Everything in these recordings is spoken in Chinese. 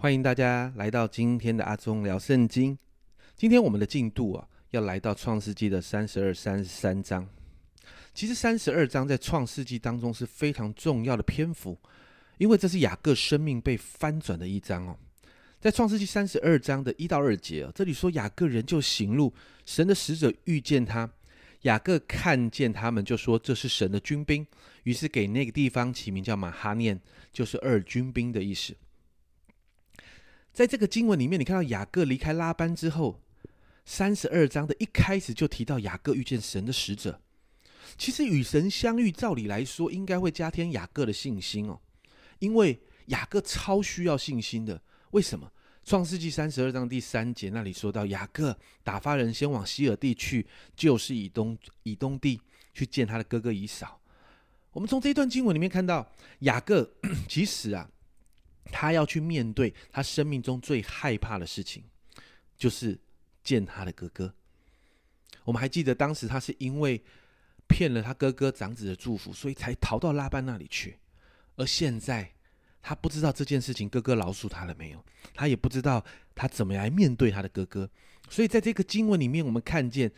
欢迎大家来到今天的阿忠聊圣经。今天我们的进度啊，要来到创世纪的三十二、三十三章。其实三十二章在创世纪当中是非常重要的篇幅，因为这是雅各生命被翻转的一章哦。在创世纪三十二章的一到二节，这里说雅各人就行路，神的使者遇见他，雅各看见他们，就说这是神的军兵，于是给那个地方起名叫马哈念，就是二军兵的意思。在这个经文里面，你看到雅各离开拉班之后，三十二章的一开始就提到雅各遇见神的使者。其实与神相遇，照理来说应该会加添雅各的信心哦，因为雅各超需要信心的。为什么？创世纪三十二章第三节那里说到，雅各打发人先往西尔地去，就是以东以东地去见他的哥哥以扫。我们从这一段经文里面看到，雅各 其实啊。他要去面对他生命中最害怕的事情，就是见他的哥哥。我们还记得当时他是因为骗了他哥哥长子的祝福，所以才逃到拉班那里去。而现在他不知道这件事情哥哥饶恕他了没有，他也不知道他怎么来面对他的哥哥。所以在这个经文里面，我们看见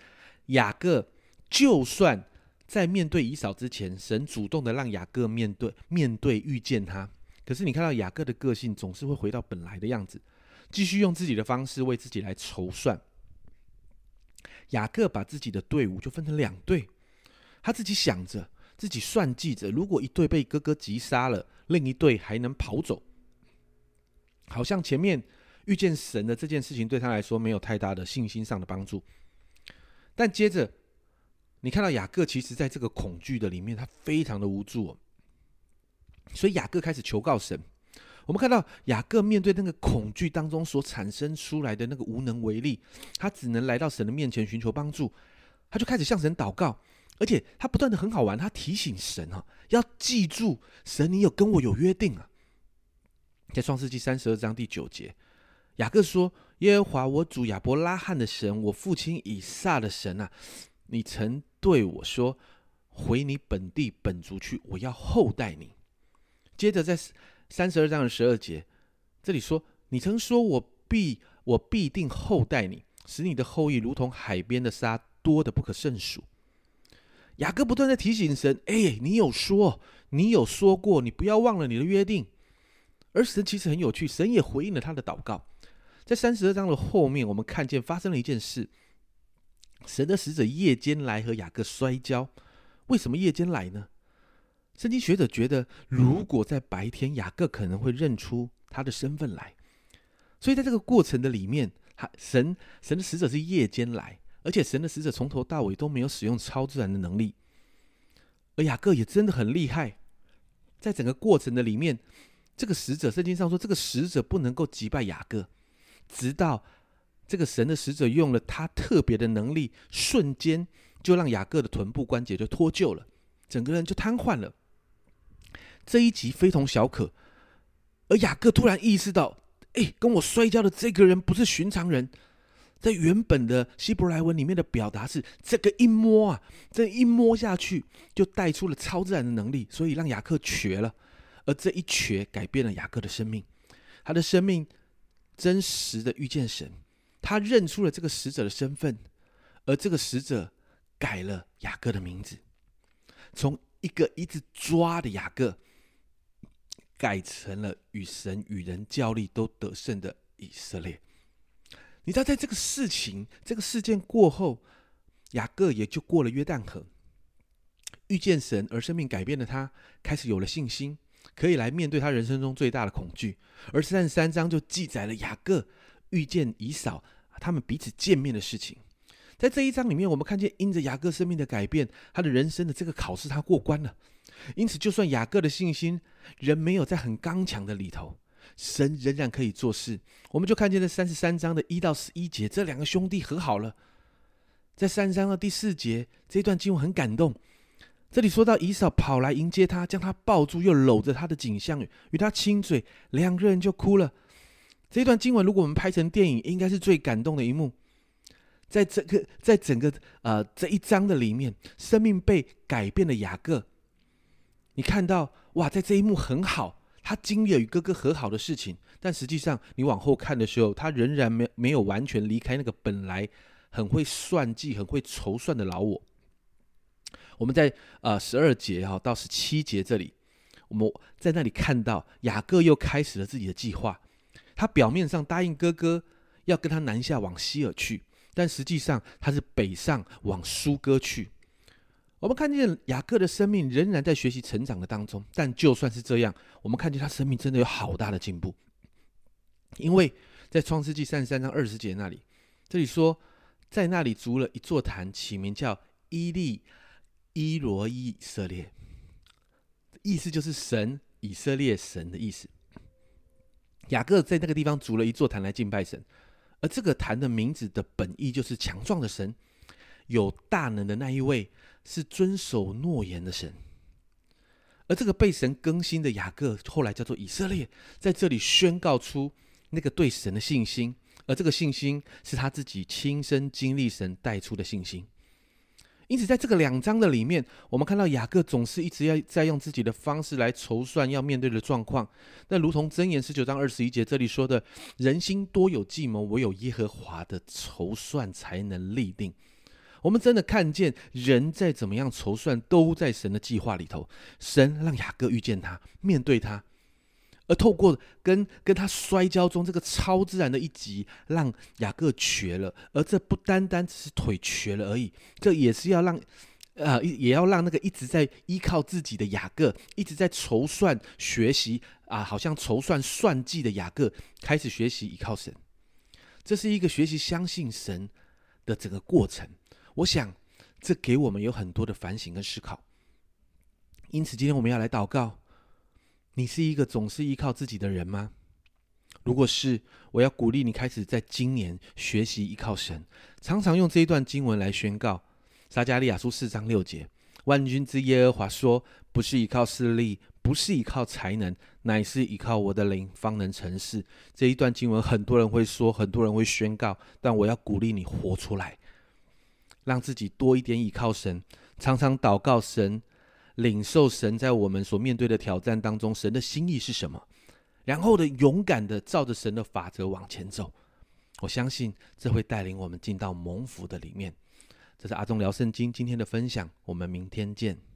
雅各就算在面对以扫之前，神主动的让雅各面对面对遇见他。可是你看到雅各的个性总是会回到本来的样子，继续用自己的方式为自己来筹算。雅各把自己的队伍就分成两队，他自己想着，自己算计着，如果一队被哥哥击杀了，另一队还能跑走。好像前面遇见神的这件事情对他来说没有太大的信心上的帮助。但接着你看到雅各其实在这个恐惧的里面，他非常的无助。所以雅各开始求告神。我们看到雅各面对那个恐惧当中所产生出来的那个无能为力，他只能来到神的面前寻求帮助。他就开始向神祷告，而且他不断的很好玩，他提醒神啊，要记住神，你有跟我有约定啊。在创世纪三十二章第九节，雅各说：“耶和华我主亚伯拉罕的神，我父亲以撒的神啊，你曾对我说，回你本地本族去，我要厚待你。”接着在三十二章的十二节，这里说：“你曾说我必我必定厚待你，使你的后裔如同海边的沙，多的不可胜数。”雅各不断在提醒神：“哎，你有说，你有说过，你不要忘了你的约定。”而神其实很有趣，神也回应了他的祷告。在三十二章的后面，我们看见发生了一件事：神的使者夜间来和雅各摔跤。为什么夜间来呢？圣经学者觉得，如果在白天，雅各可能会认出他的身份来，所以在这个过程的里面，他神神的使者是夜间来，而且神的使者从头到尾都没有使用超自然的能力，而雅各也真的很厉害，在整个过程的里面，这个使者圣经上说，这个使者不能够击败雅各，直到这个神的使者用了他特别的能力，瞬间就让雅各的臀部关节就脱臼了，整个人就瘫痪了。这一集非同小可，而雅各突然意识到，哎，跟我摔跤的这个人不是寻常人。在原本的希伯来文里面的表达是，这个一摸啊，这一摸下去就带出了超自然的能力，所以让雅各瘸了。而这一瘸改变了雅各的生命，他的生命真实的遇见神，他认出了这个使者的身份，而这个使者改了雅各的名字，从一个一直抓的雅各。改成了与神与人交力都得胜的以色列。你知道，在这个事情、这个事件过后，雅各也就过了约旦河，遇见神而生命改变了他，开始有了信心，可以来面对他人生中最大的恐惧。而三十三章就记载了雅各遇见以扫，他们彼此见面的事情。在这一章里面，我们看见因着雅各生命的改变，他的人生的这个考试他过关了。因此，就算雅各的信心人没有在很刚强的里头，神仍然可以做事。我们就看见这三十三章的一到十一节，这两个兄弟和好了。在三章的第四节，这段经文很感动。这里说到以扫跑来迎接他，将他抱住，又搂着他的景象，与他亲嘴，两个人就哭了。这段经文如果我们拍成电影，应该是最感动的一幕。在这个在整个呃这一章的里面，生命被改变的雅各。你看到哇，在这一幕很好，他经历了与哥哥和好的事情，但实际上你往后看的时候，他仍然没没有完全离开那个本来很会算计、很会筹算的老我。我们在呃十二节哈到十七节这里，我们在那里看到雅各又开始了自己的计划。他表面上答应哥哥要跟他南下往西尔去，但实际上他是北上往苏哥去。我们看见雅各的生命仍然在学习成长的当中，但就算是这样，我们看见他生命真的有好大的进步。因为在创世纪三十三章二十节那里，这里说，在那里筑了一座坛，起名叫伊利伊罗伊以色列，意思就是神以色列神的意思。雅各在那个地方筑了一座坛来敬拜神，而这个坛的名字的本意就是强壮的神，有大能的那一位。是遵守诺言的神，而这个被神更新的雅各，后来叫做以色列，在这里宣告出那个对神的信心，而这个信心是他自己亲身经历神带出的信心。因此，在这个两章的里面，我们看到雅各总是一直要在用自己的方式来筹算要面对的状况。那如同箴言十九章二十一节这里说的：“人心多有计谋，唯有耶和华的筹算才能立定。”我们真的看见人在怎么样筹算，都在神的计划里头。神让雅各遇见他，面对他，而透过跟跟他摔跤中这个超自然的一击，让雅各瘸了。而这不单单只是腿瘸了而已，这也是要让，呃，也要让那个一直在依靠自己的雅各，一直在筹算学习啊，好像筹算算计的雅各，开始学习依靠神。这是一个学习相信神的整个过程。我想，这给我们有很多的反省跟思考。因此，今天我们要来祷告。你是一个总是依靠自己的人吗？如果是，我要鼓励你开始在今年学习依靠神，常常用这一段经文来宣告。撒加利亚书四章六节：万军之耶和华说，不是依靠势力，不是依靠才能，乃是依靠我的灵，方能成事。这一段经文，很多人会说，很多人会宣告，但我要鼓励你活出来。让自己多一点倚靠神，常常祷告神，领受神在我们所面对的挑战当中，神的心意是什么？然后的勇敢的照着神的法则往前走。我相信这会带领我们进到蒙福的里面。这是阿忠聊圣经今天的分享，我们明天见。